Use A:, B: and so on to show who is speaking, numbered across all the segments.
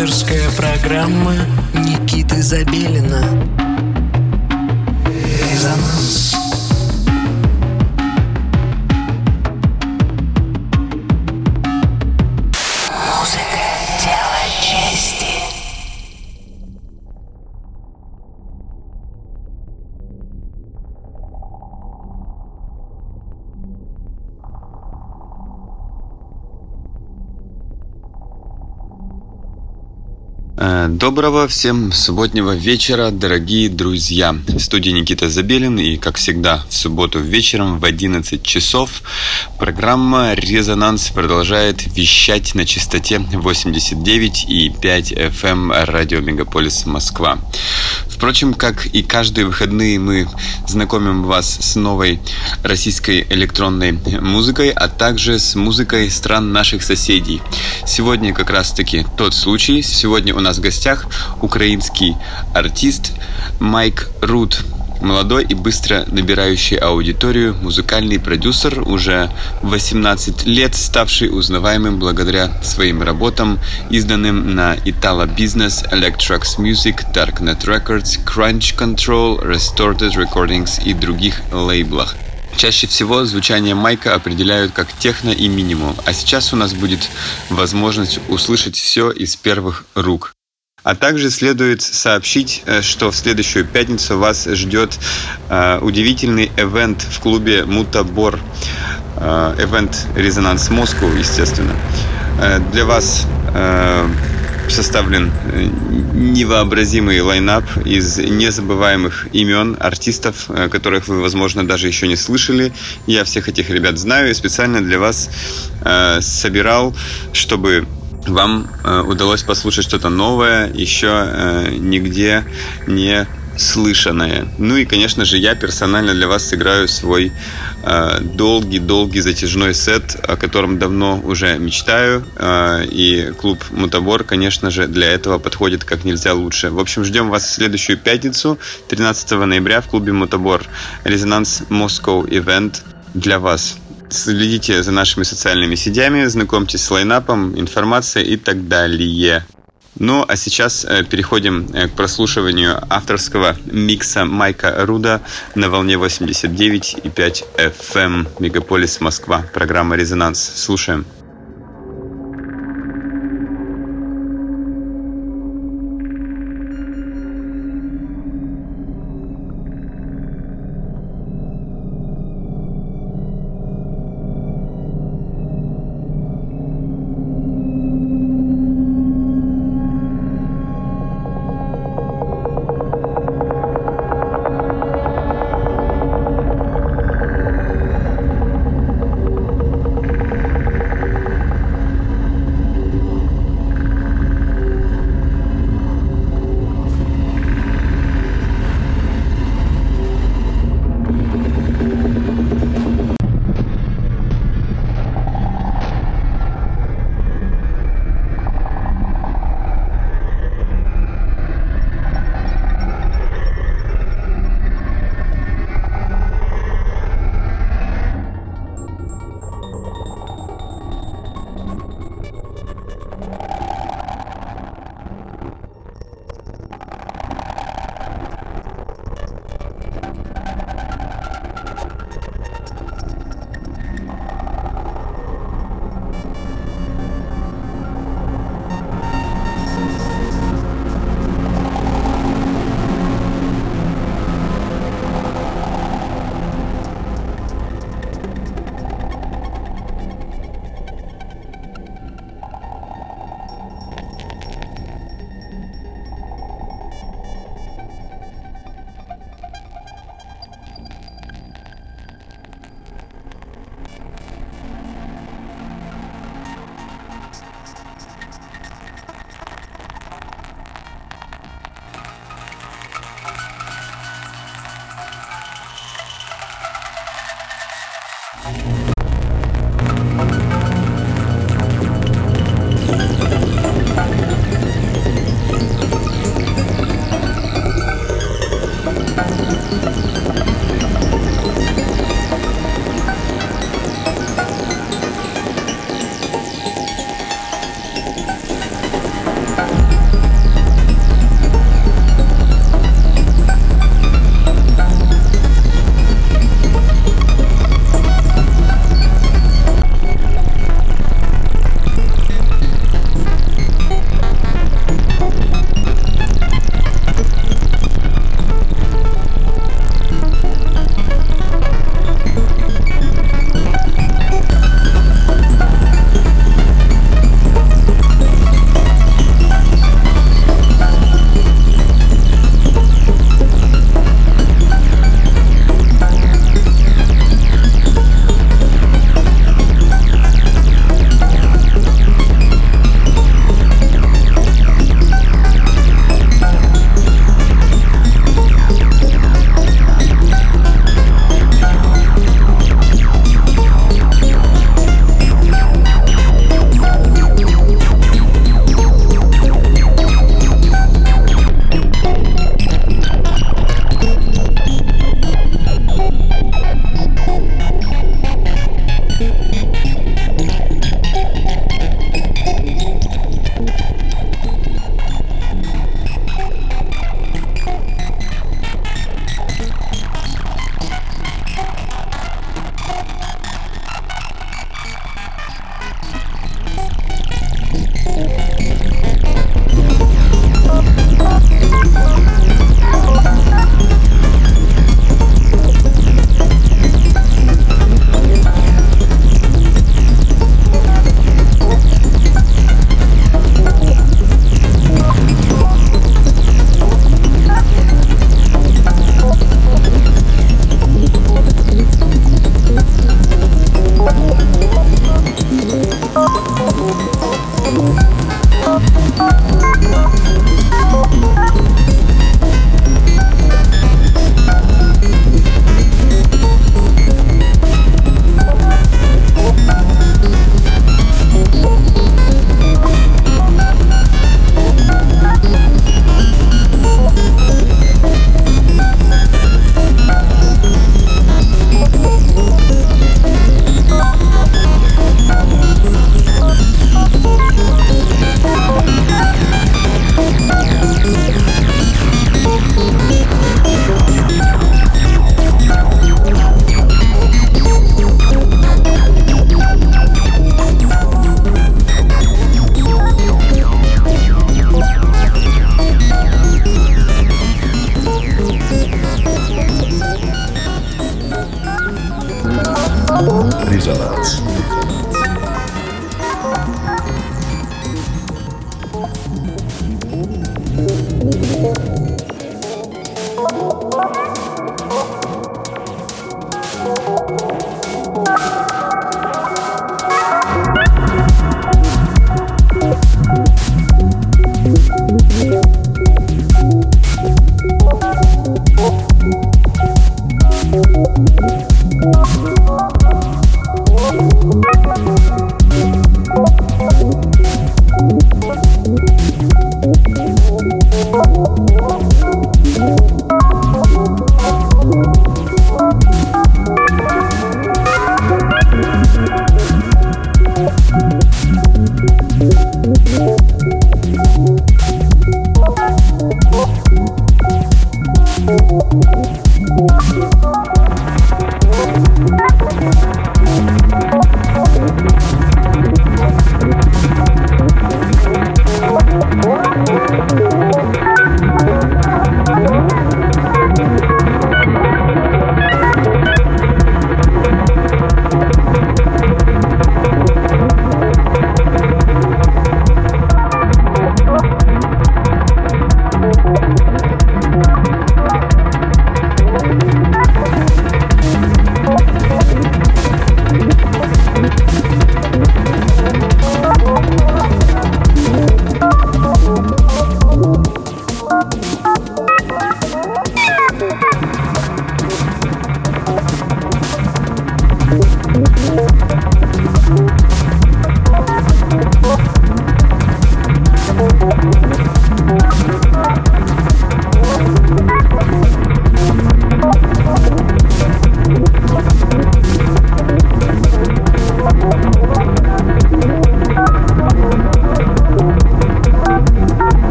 A: Авторская программа Никиты Забелина. Резонанс
B: Доброго всем субботнего вечера, дорогие друзья. В студии Никита Забелин и, как всегда, в субботу вечером в 11 часов программа «Резонанс» продолжает вещать на частоте 89 и 5 FM радио Мегаполис Москва. Впрочем, как и каждые выходные мы знакомим вас с новой российской электронной музыкой, а также с музыкой стран наших соседей. Сегодня как раз-таки тот случай. Сегодня у нас в гостях украинский артист Майк Рут молодой и быстро набирающий аудиторию музыкальный продюсер, уже 18 лет ставший узнаваемым благодаря своим работам, изданным на Italo Business, Electrax Music, Darknet Records, Crunch Control, Restored Recordings и других лейблах. Чаще всего звучание майка определяют как техно и минимум, а сейчас у нас будет возможность услышать все из первых рук. А также следует сообщить, э, что в следующую пятницу вас ждет э, удивительный эвент в клубе Мутабор. Э, эвент Резонанс Москву, естественно. Для вас составлен невообразимый лайнап из незабываемых имен артистов, которых вы, возможно, даже еще не слышали. Я всех этих ребят знаю и специально для вас собирал, чтобы вам э, удалось послушать что-то новое, еще э, нигде не слышанное. Ну и, конечно же, я персонально для вас сыграю свой долгий-долгий э, затяжной сет, о котором давно уже мечтаю. И клуб Мутабор, конечно же, для этого подходит как нельзя лучше. В общем, ждем вас в следующую пятницу, 13 ноября в клубе Мутабор. Резонанс Moscow Event для вас. Следите за нашими социальными сетями, знакомьтесь с лайнапом, информацией и так далее. Ну, а сейчас э, переходим э, к прослушиванию авторского микса Майка Руда на волне 89,5 FM Мегаполис Москва. Программа «Резонанс». Слушаем.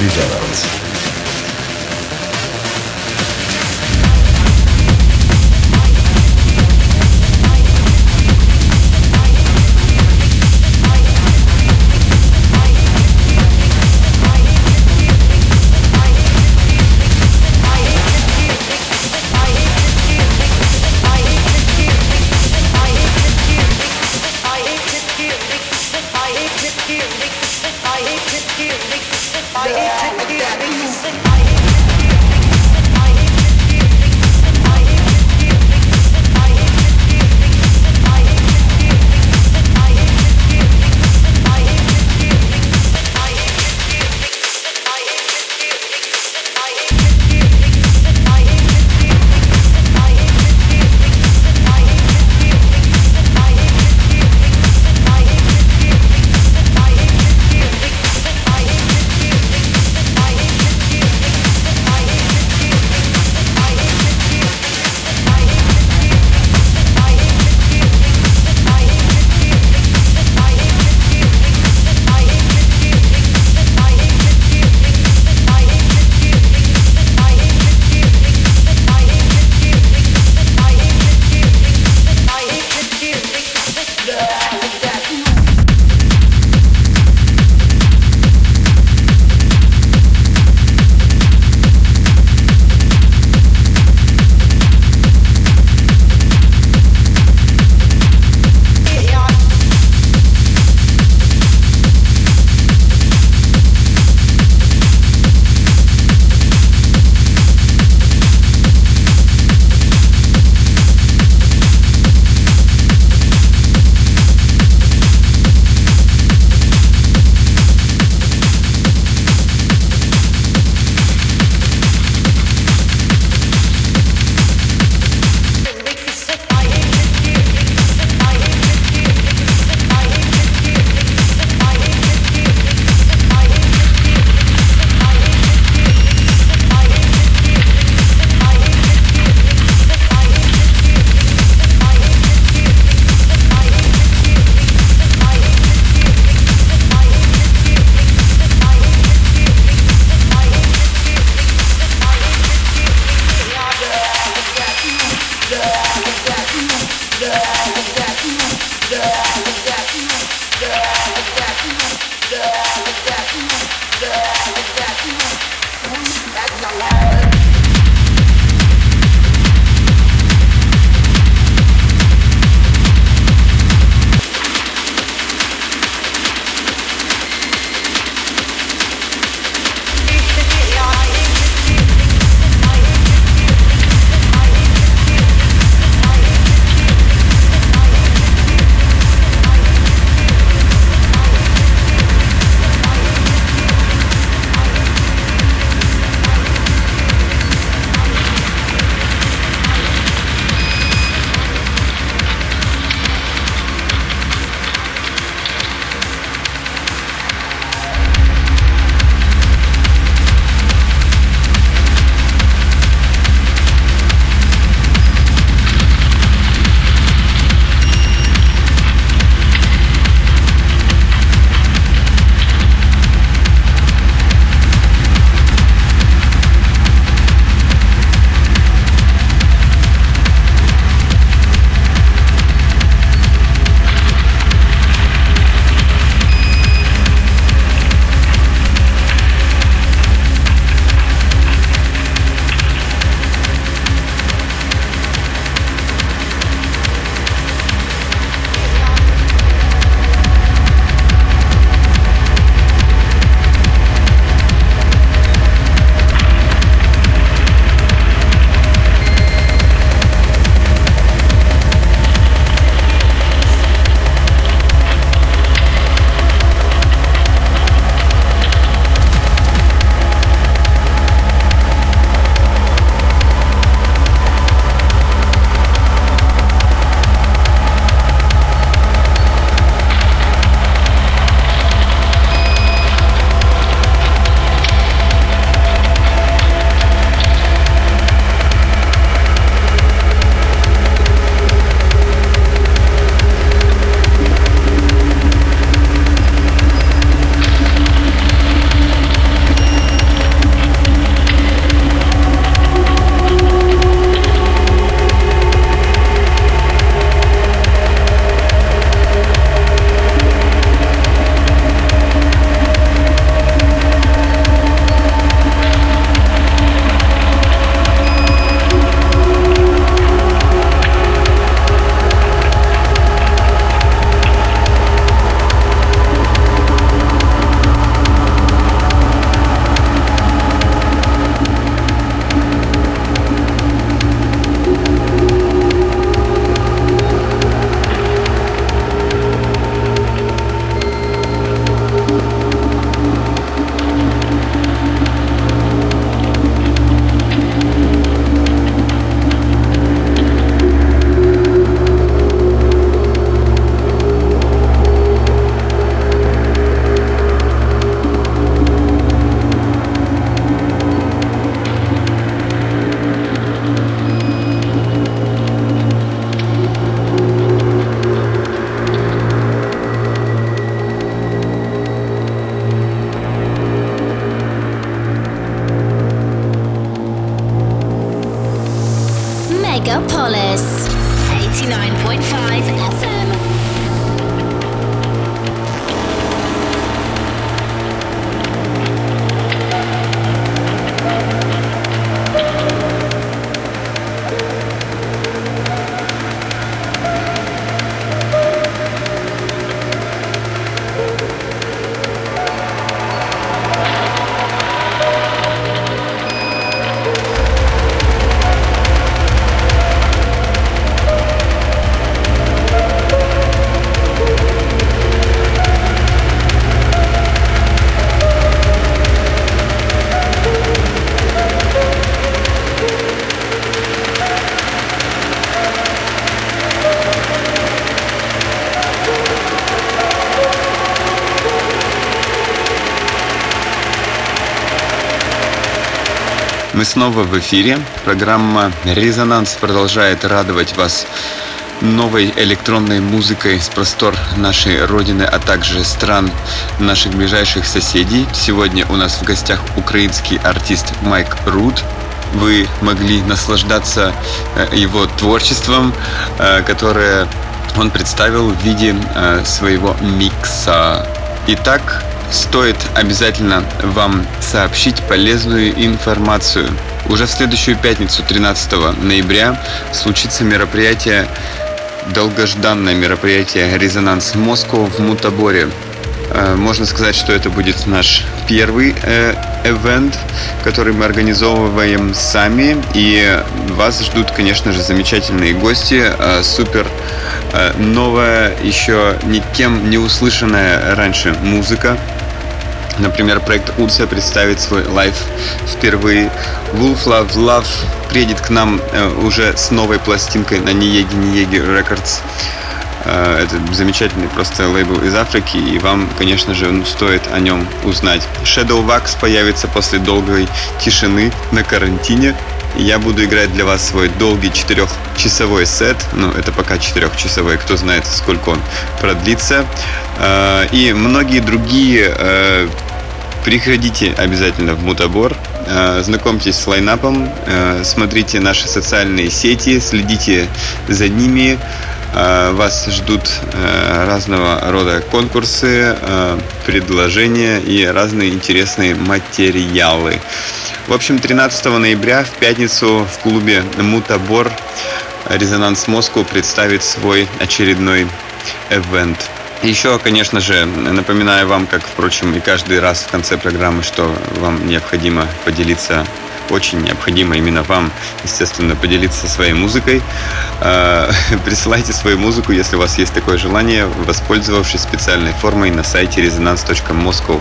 C: Резонанс.
B: Мы снова в эфире. Программа «Резонанс» продолжает радовать вас новой электронной музыкой с простор нашей Родины, а также стран наших ближайших соседей. Сегодня у нас в гостях украинский артист Майк Руд. Вы могли наслаждаться э, его творчеством, э, которое он представил в виде э, своего микса. Итак, стоит обязательно вам сообщить полезную информацию. Уже в следующую пятницу, 13 ноября, случится мероприятие, долгожданное мероприятие «Резонанс Москва» в Мутаборе. Э, можно сказать, что это будет наш первый э, эвент, который мы организовываем сами. И вас ждут, конечно же, замечательные гости, э, супер новая, еще никем не услышанная раньше музыка. Например, проект Удса представит свой live впервые. Wolf Love Love приедет к нам э, уже с новой пластинкой на Nyege Nyege Records. Э, это замечательный просто лейбл из Африки, и вам, конечно же, стоит о нем узнать. Shadowax появится после долгой тишины на карантине. Я буду играть для вас свой долгий четырехчасовой сет. Ну, это пока четырехчасовой, кто знает, сколько он продлится. Э, и многие другие Приходите обязательно в Мутабор, э, знакомьтесь с лайнапом, э, смотрите наши социальные сети, следите за ними. Э, вас ждут разного рода конкурсы, предложения и разные интересные материалы. В общем, 13 ноября в пятницу в клубе Мутабор Резонанс Москву представит свой очередной эвент. Еще, конечно же, напоминаю вам, как, впрочем, и каждый раз в конце программы, что вам необходимо поделиться очень необходимо именно вам, естественно, поделиться своей музыкой. А, присылайте свою музыку, если у вас есть такое желание, воспользовавшись специальной формой на сайте resonance.moscow.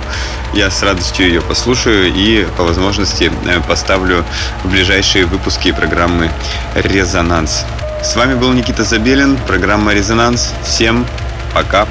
B: Я с радостью ее послушаю и, по возможности, э, поставлю в ближайшие выпуски программы «Резонанс». С вами был Никита Забелин, программа «Резонанс». Всем пока! Пока.